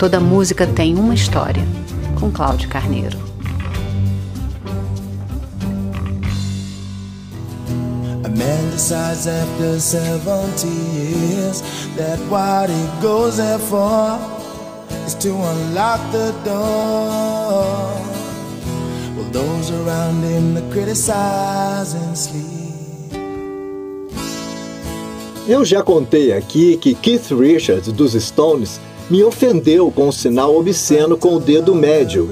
Toda música tem uma história, com Cláudio Carneiro. A man decides after 70 years that what he goes there for is to unlock the door. Well, those around him that criticize and sleep. Eu já contei aqui que Keith Richards dos Stones me ofendeu com um sinal obsceno com o dedo médio,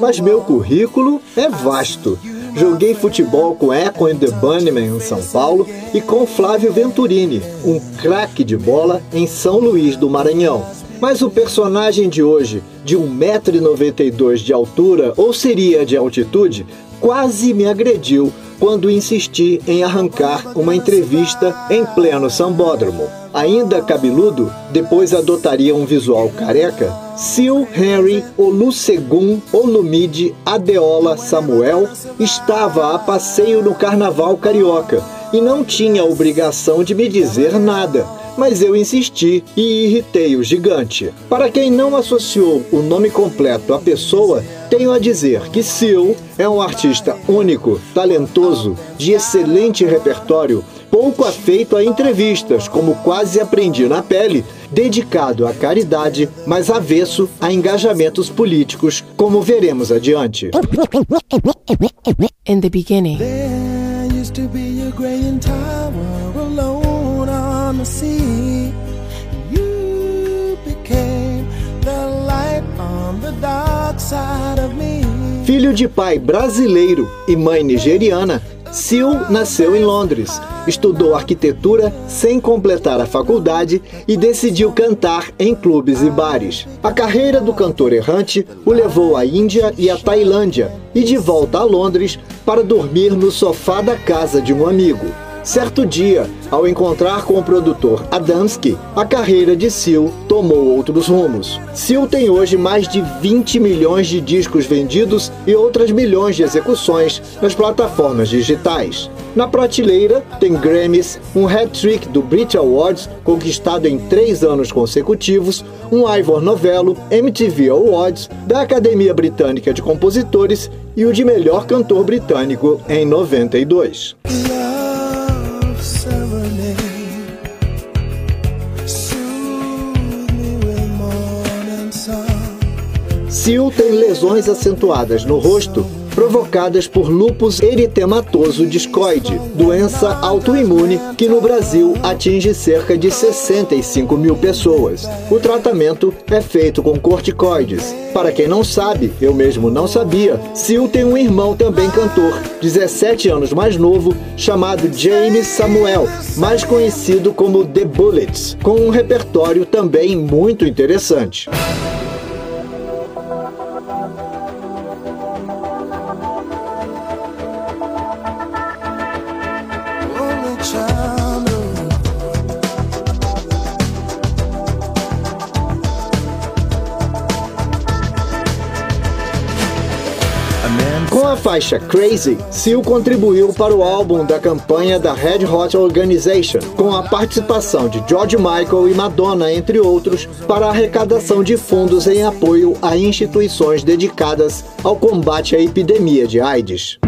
mas meu currículo é vasto. Joguei futebol com Echo and the Bunnymen em São Paulo e com Flávio Venturini, um craque de bola em São Luís do Maranhão. Mas o personagem de hoje, de 1,92m de altura ou seria de altitude, quase me agrediu quando insisti em arrancar uma entrevista em pleno sambódromo. Ainda cabeludo, depois adotaria um visual careca, Sil Henry Olusegun Olumide Adeola Samuel estava a passeio no Carnaval Carioca e não tinha obrigação de me dizer nada mas eu insisti e irritei o gigante. Para quem não associou o nome completo à pessoa, tenho a dizer que Seal é um artista único, talentoso, de excelente repertório, pouco afeito a entrevistas, como quase aprendi na pele, dedicado à caridade, mas avesso a engajamentos políticos, como veremos adiante. In the beginning. There used to be a tower alone on the sea. Filho de pai brasileiro e mãe nigeriana, Sil nasceu em Londres, estudou arquitetura sem completar a faculdade e decidiu cantar em clubes e bares. A carreira do cantor errante o levou à Índia e à Tailândia e de volta a Londres para dormir no sofá da casa de um amigo. Certo dia, ao encontrar com o produtor Adamski, a carreira de Seal tomou outros rumos. Seal tem hoje mais de 20 milhões de discos vendidos e outras milhões de execuções nas plataformas digitais. Na prateleira tem Grammys, um hat-trick do Brit Awards, conquistado em três anos consecutivos, um Ivor Novello, MTV Awards, da Academia Britânica de Compositores e o de melhor cantor britânico em 92. Sil tem lesões acentuadas no rosto provocadas por lupus eritematoso discoide, doença autoimune que no Brasil atinge cerca de 65 mil pessoas. O tratamento é feito com corticoides. Para quem não sabe, eu mesmo não sabia, Sil tem um irmão também cantor, 17 anos mais novo, chamado James Samuel, mais conhecido como The Bullets, com um repertório também muito interessante. Faixa Crazy, Seal contribuiu para o álbum da campanha da Red Hot Organization, com a participação de George Michael e Madonna, entre outros, para a arrecadação de fundos em apoio a instituições dedicadas ao combate à epidemia de AIDS.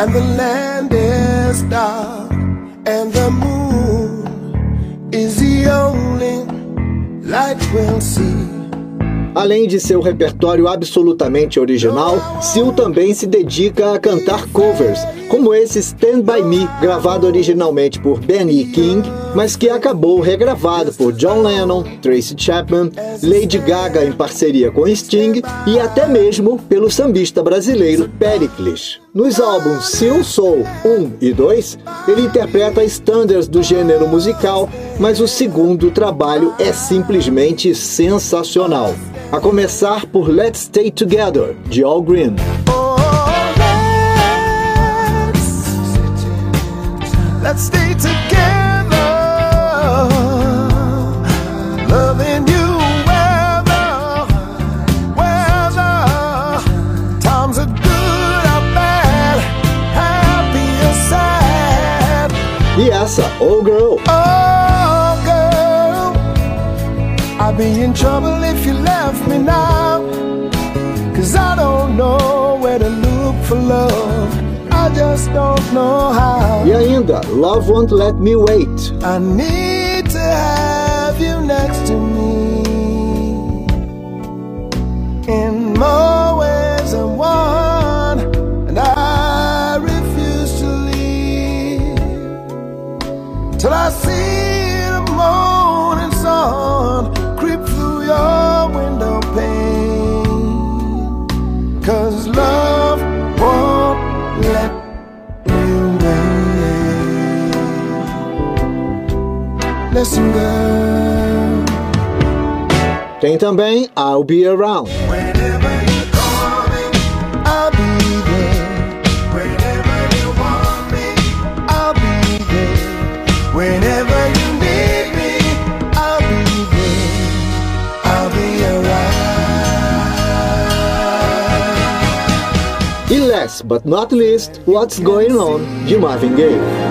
And the land is dark and the moon is the only light we'll see. Além de seu repertório absolutamente original, Seal também se dedica a cantar covers, como esse Stand By Me, gravado originalmente por Benny King, mas que acabou regravado por John Lennon, Tracy Chapman, Lady Gaga em parceria com Sting e até mesmo pelo sambista brasileiro Pericles. Nos álbuns Seal Soul 1 e 2, ele interpreta standards do gênero musical, mas o segundo trabalho é simplesmente sensacional a começar por Let's Stay Together, de All Green. Oh, E essa, Oh Girl. Be in trouble if you left me now. Cause I don't know where to look for love. I just don't know how. E ainda, Love Won't Let Me Wait. I need to have you next to me. In more me, I'll be there. I'll be around. E last but not least, What's Going On, de Marvin Gaye.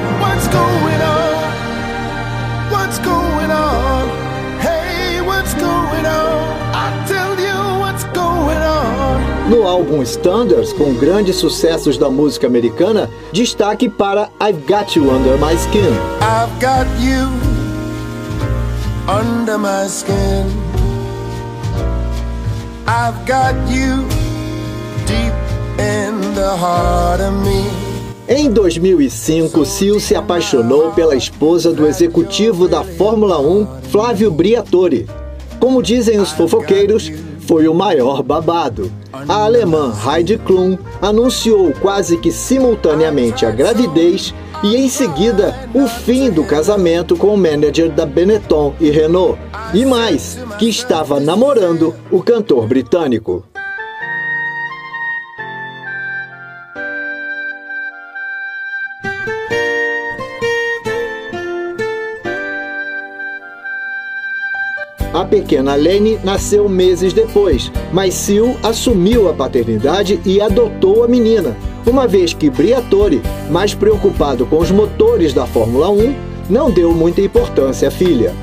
No álbum Standards, com grandes sucessos da música americana, destaque para I've Got You Under My Skin. I've got you under my skin. I've got you deep in the heart of me. Em 2005, Seal se apaixonou pela esposa do executivo da Fórmula 1, Flávio Briatore. Como dizem os fofoqueiros, foi o maior babado. A alemã Heidi Klum anunciou quase que simultaneamente a gravidez e em seguida o fim do casamento com o manager da Benetton e Renault. E mais, que estava namorando o cantor britânico. Pequena Lene nasceu meses depois, mas Sil assumiu a paternidade e adotou a menina, uma vez que Briatore, mais preocupado com os motores da Fórmula 1, não deu muita importância à filha.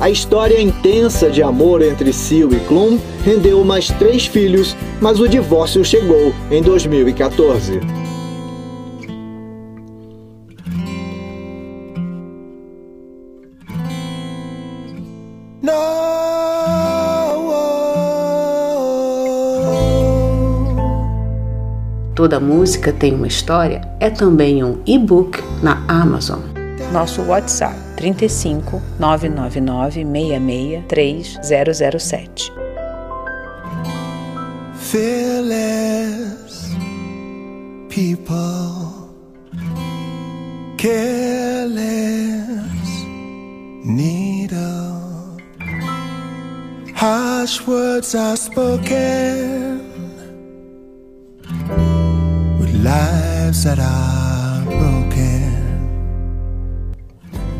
A história intensa de amor entre Sil e Klum rendeu mais três filhos, mas o divórcio chegou em 2014. Toda música tem uma história é também um e-book na Amazon. Nosso WhatsApp 35 999 66 3007. Fearless people, careless needle, harsh words are spoken lives that are broken.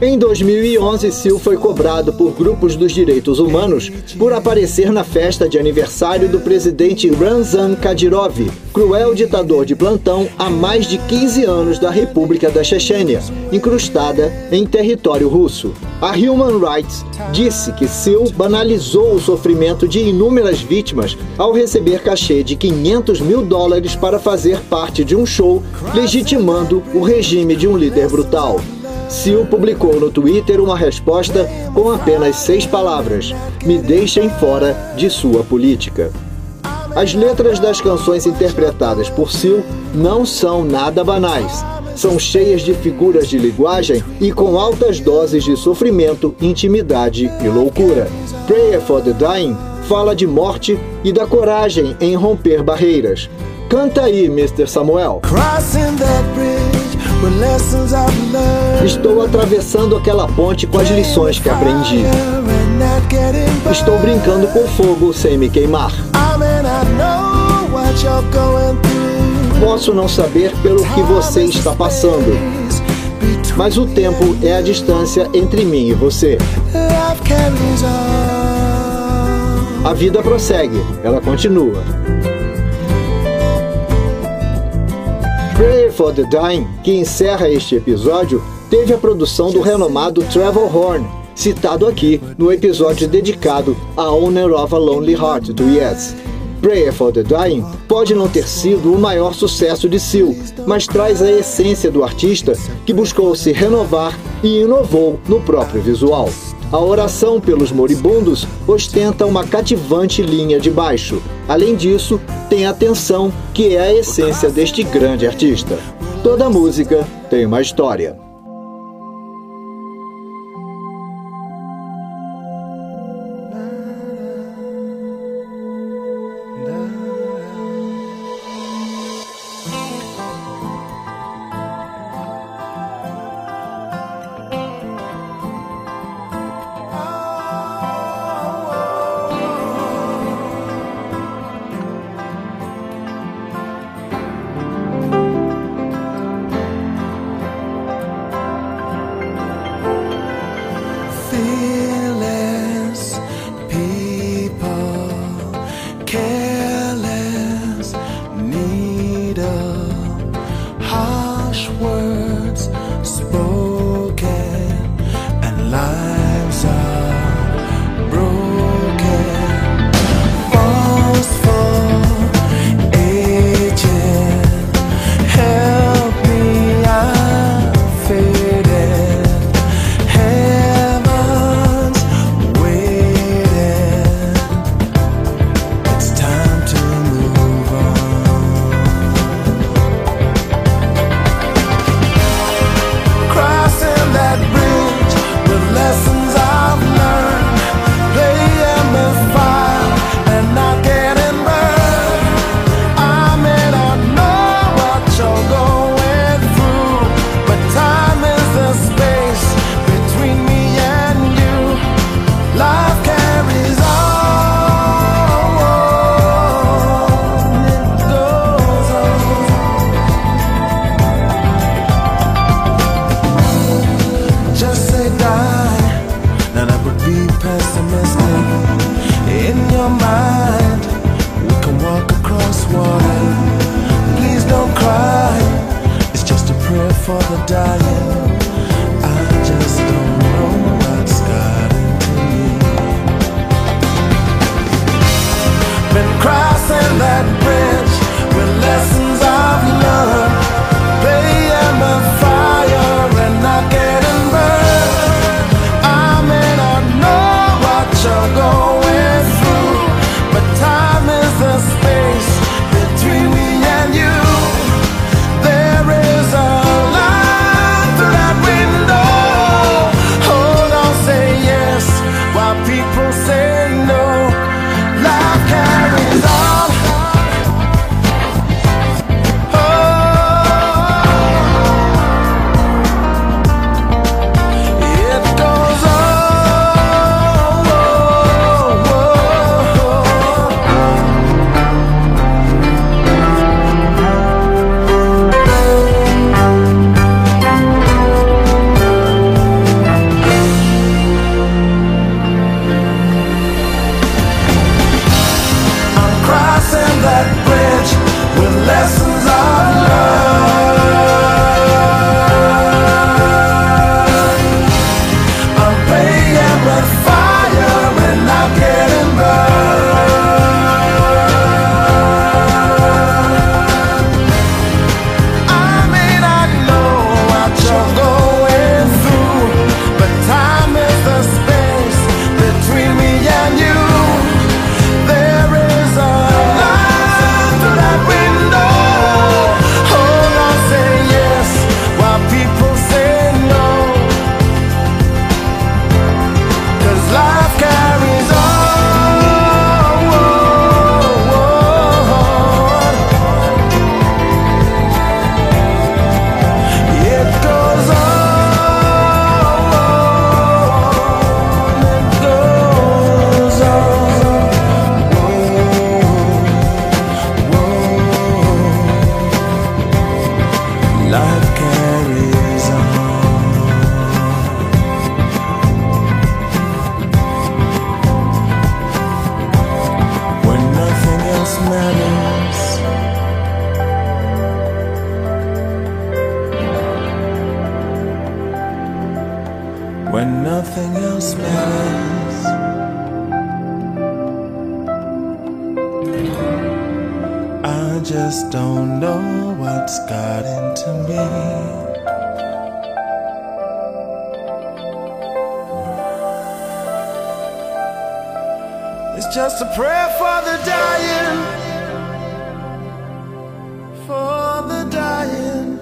Em 2011, Sil foi cobrado por grupos dos direitos humanos por aparecer na festa de aniversário do presidente Ramzan Kadyrov, cruel ditador de plantão há mais de 15 anos da República da Chechênia, incrustada em território russo. A Human Rights disse que Sil banalizou o sofrimento de inúmeras vítimas ao receber cachê de 500 mil dólares para fazer parte de um show, legitimando o regime de um líder brutal. Sil publicou no Twitter uma resposta com apenas seis palavras: Me deixem fora de sua política. As letras das canções interpretadas por Sil não são nada banais. São cheias de figuras de linguagem e com altas doses de sofrimento, intimidade e loucura. Prayer for the Dying fala de morte e da coragem em romper barreiras. Canta aí, Mr. Samuel. Crossing Estou atravessando aquela ponte com as lições que aprendi. Estou brincando com fogo sem me queimar. Posso não saber pelo que você está passando, mas o tempo é a distância entre mim e você. A vida prossegue, ela continua. Pray for the Dying, que encerra este episódio, teve a produção do renomado Trevor Horn, citado aqui no episódio dedicado a Owner of a Lonely Heart do Yes. Prayer for the Dying pode não ter sido o maior sucesso de Seal, mas traz a essência do artista que buscou se renovar e inovou no próprio visual. A oração pelos moribundos ostenta uma cativante linha de baixo. Além disso, tem a tensão, que é a essência deste grande artista. Toda música tem uma história. Got into me. It's just a prayer for the dying. For the dying.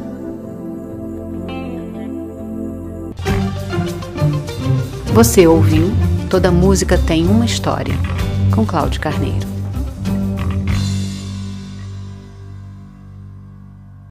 Você ouviu Toda Música Tem Uma História, com Cláudio Carneiro.